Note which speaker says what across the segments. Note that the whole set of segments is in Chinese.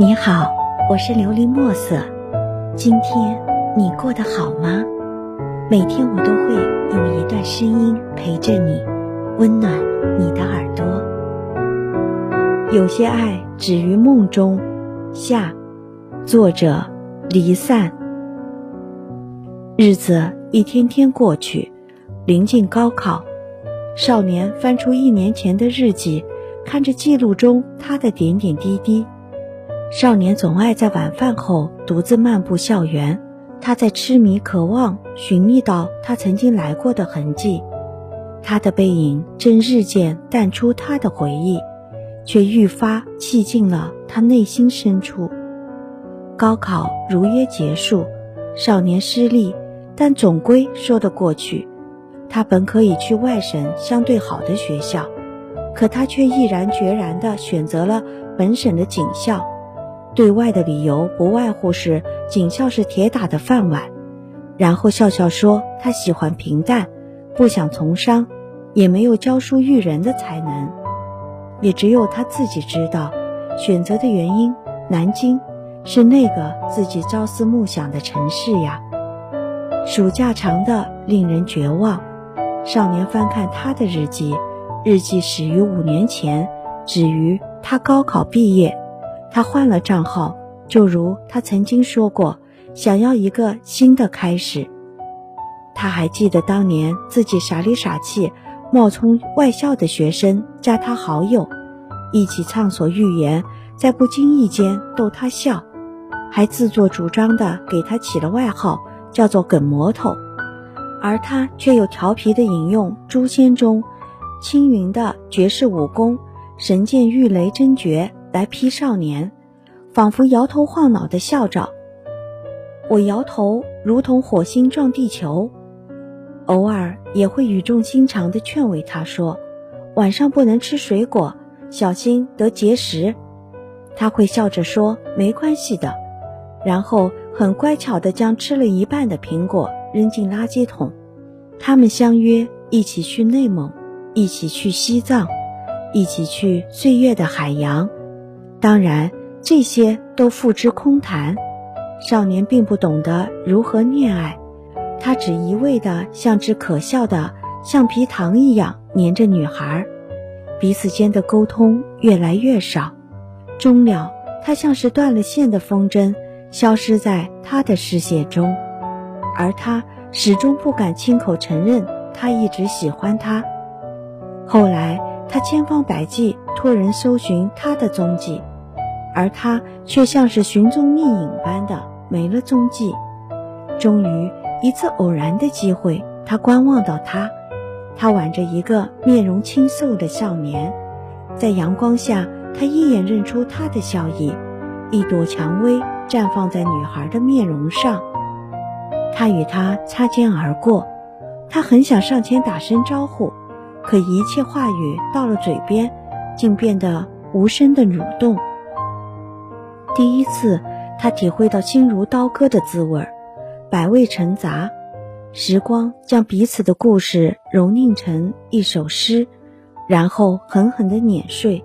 Speaker 1: 你好，我是琉璃墨色。今天你过得好吗？每天我都会用一段声音陪着你，温暖你的耳朵。有些爱止于梦中。下，作者离散。日子一天天过去，临近高考，少年翻出一年前的日记，看着记录中他的点点滴滴。少年总爱在晚饭后独自漫步校园，他在痴迷渴望寻觅到他曾经来过的痕迹，他的背影正日渐淡出他的回忆，却愈发契进了他内心深处。高考如约结束，少年失利，但总归说得过去。他本可以去外省相对好的学校，可他却毅然决然地选择了本省的警校。对外的理由不外乎是警校是铁打的饭碗，然后笑笑说他喜欢平淡，不想从商，也没有教书育人的才能，也只有他自己知道，选择的原因，南京是那个自己朝思暮想的城市呀。暑假长的令人绝望，少年翻看他的日记，日记始于五年前，止于他高考毕业。他换了账号，就如他曾经说过，想要一个新的开始。他还记得当年自己傻里傻气冒充外校的学生加他好友，一起畅所欲言，在不经意间逗他笑，还自作主张的给他起了外号叫做“梗魔头”，而他却又调皮的引用《诛仙》中青云的绝世武功“神剑御雷真诀”。来批少年，仿佛摇头晃脑的笑着。我摇头，如同火星撞地球。偶尔也会语重心长地劝慰他说：“晚上不能吃水果，小心得结石。”他会笑着说：“没关系的。”然后很乖巧地将吃了一半的苹果扔进垃圾桶。他们相约一起去内蒙，一起去西藏，一起去岁月的海洋。当然，这些都付之空谈。少年并不懂得如何恋爱，他只一味地像只可笑的橡皮糖一样黏着女孩，彼此间的沟通越来越少。终了，他像是断了线的风筝，消失在他的视线中，而他始终不敢亲口承认他一直喜欢他。后来，他千方百计托人搜寻他的踪迹。而他却像是寻踪觅影般的没了踪迹。终于一次偶然的机会，他观望到他，他挽着一个面容清瘦的少年，在阳光下，他一眼认出他的笑意，一朵蔷薇绽放在女孩的面容上。他与她擦肩而过，他很想上前打声招呼，可一切话语到了嘴边，竟变得无声的蠕动。第一次，他体会到心如刀割的滋味儿，百味陈杂。时光将彼此的故事揉凝成一首诗，然后狠狠地碾碎。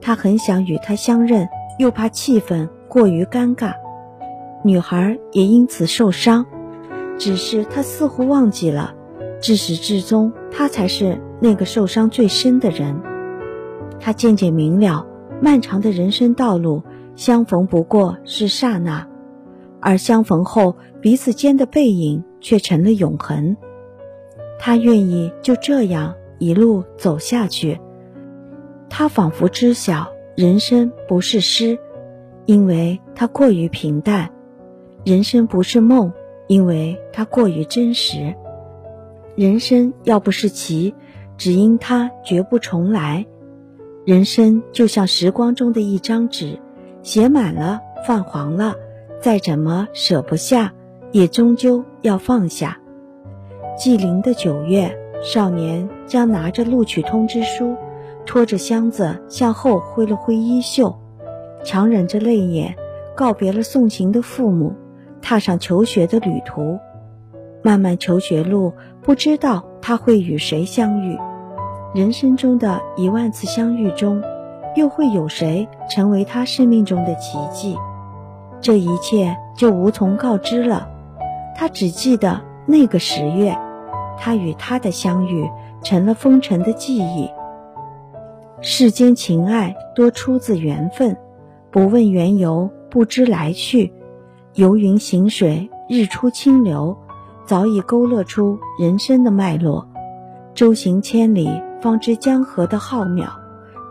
Speaker 1: 他很想与他相认，又怕气氛过于尴尬，女孩也因此受伤。只是他似乎忘记了，至始至终，他才是那个受伤最深的人。他渐渐明了，漫长的人生道路。相逢不过是刹那，而相逢后，彼此间的背影却成了永恒。他愿意就这样一路走下去。他仿佛知晓人生不是诗，因为它过于平淡；人生不是梦，因为它过于真实。人生要不是棋，只因它绝不重来。人生就像时光中的一张纸。写满了，泛黄了，再怎么舍不下，也终究要放下。寂零的九月，少年将拿着录取通知书，拖着箱子向后挥了挥衣袖，强忍着泪眼，告别了送行的父母，踏上求学的旅途。漫漫求学路，不知道他会与谁相遇。人生中的一万次相遇中。又会有谁成为他生命中的奇迹？这一切就无从告知了。他只记得那个十月，他与他的相遇成了风尘的记忆。世间情爱多出自缘分，不问缘由，不知来去。游云行水，日出清流，早已勾勒出人生的脉络。舟行千里，方知江河的浩渺。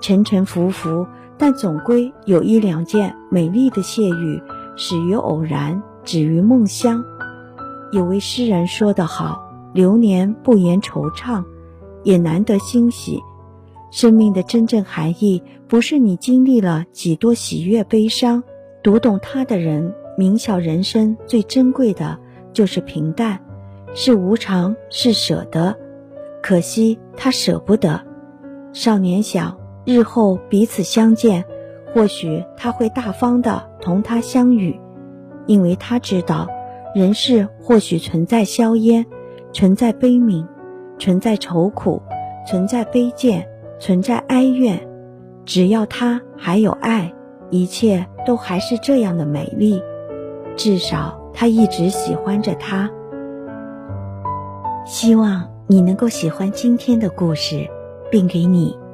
Speaker 1: 沉沉浮浮，但总归有一两件美丽的谢遇，始于偶然，止于梦乡。有位诗人说得好：“流年不言惆怅，也难得欣喜。生命的真正含义，不是你经历了几多喜悦悲伤。读懂它的人，明晓人生最珍贵的就是平淡，是无常，是舍得。可惜他舍不得。少年想，日后彼此相见，或许他会大方的同他相遇，因为他知道。”人世或许存在硝烟，存在悲悯，存在愁苦，存在卑贱，存在哀怨。只要他还有爱，一切都还是这样的美丽。至少他一直喜欢着他。希望你能够喜欢今天的故事，并给你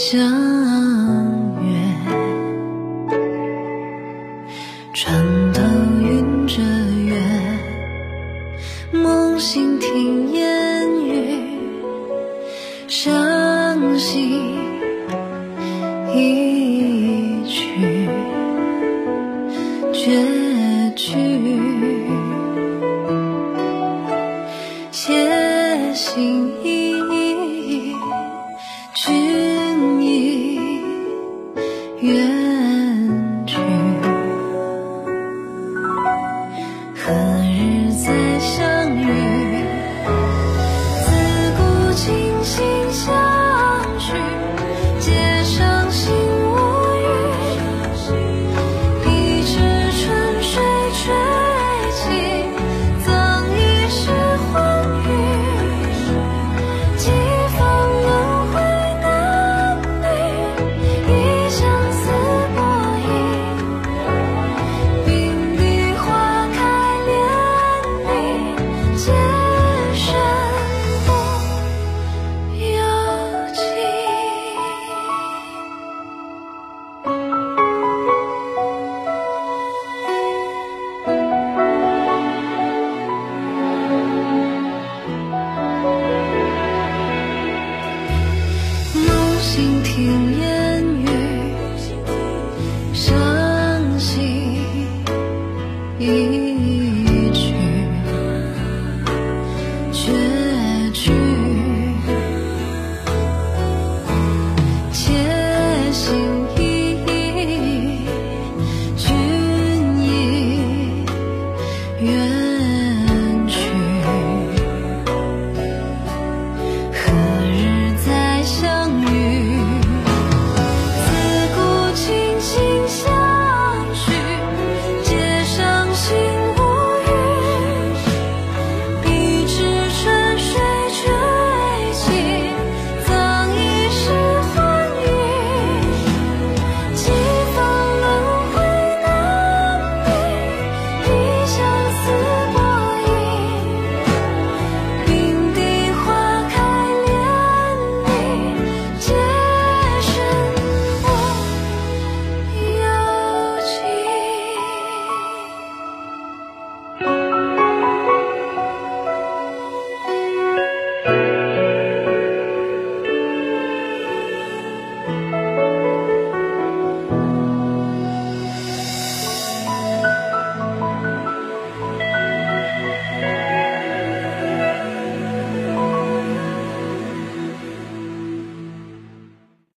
Speaker 2: 相约。船头云遮月梦醒听烟雨伤心一曲绝。句